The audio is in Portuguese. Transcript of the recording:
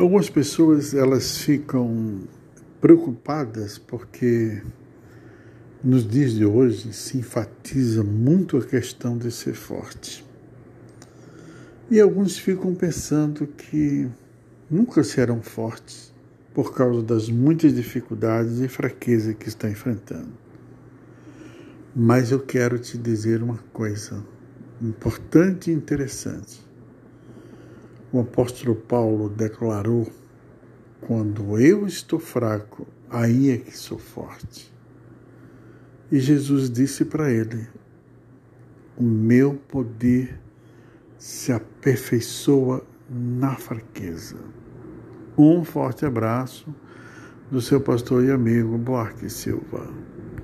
Algumas pessoas elas ficam preocupadas porque nos dias de hoje se enfatiza muito a questão de ser forte. E alguns ficam pensando que nunca serão fortes por causa das muitas dificuldades e fraqueza que estão enfrentando. Mas eu quero te dizer uma coisa importante e interessante o apóstolo Paulo declarou: quando eu estou fraco, aí é que sou forte. E Jesus disse para ele: o meu poder se aperfeiçoa na fraqueza. Um forte abraço do seu pastor e amigo Buarque Silva.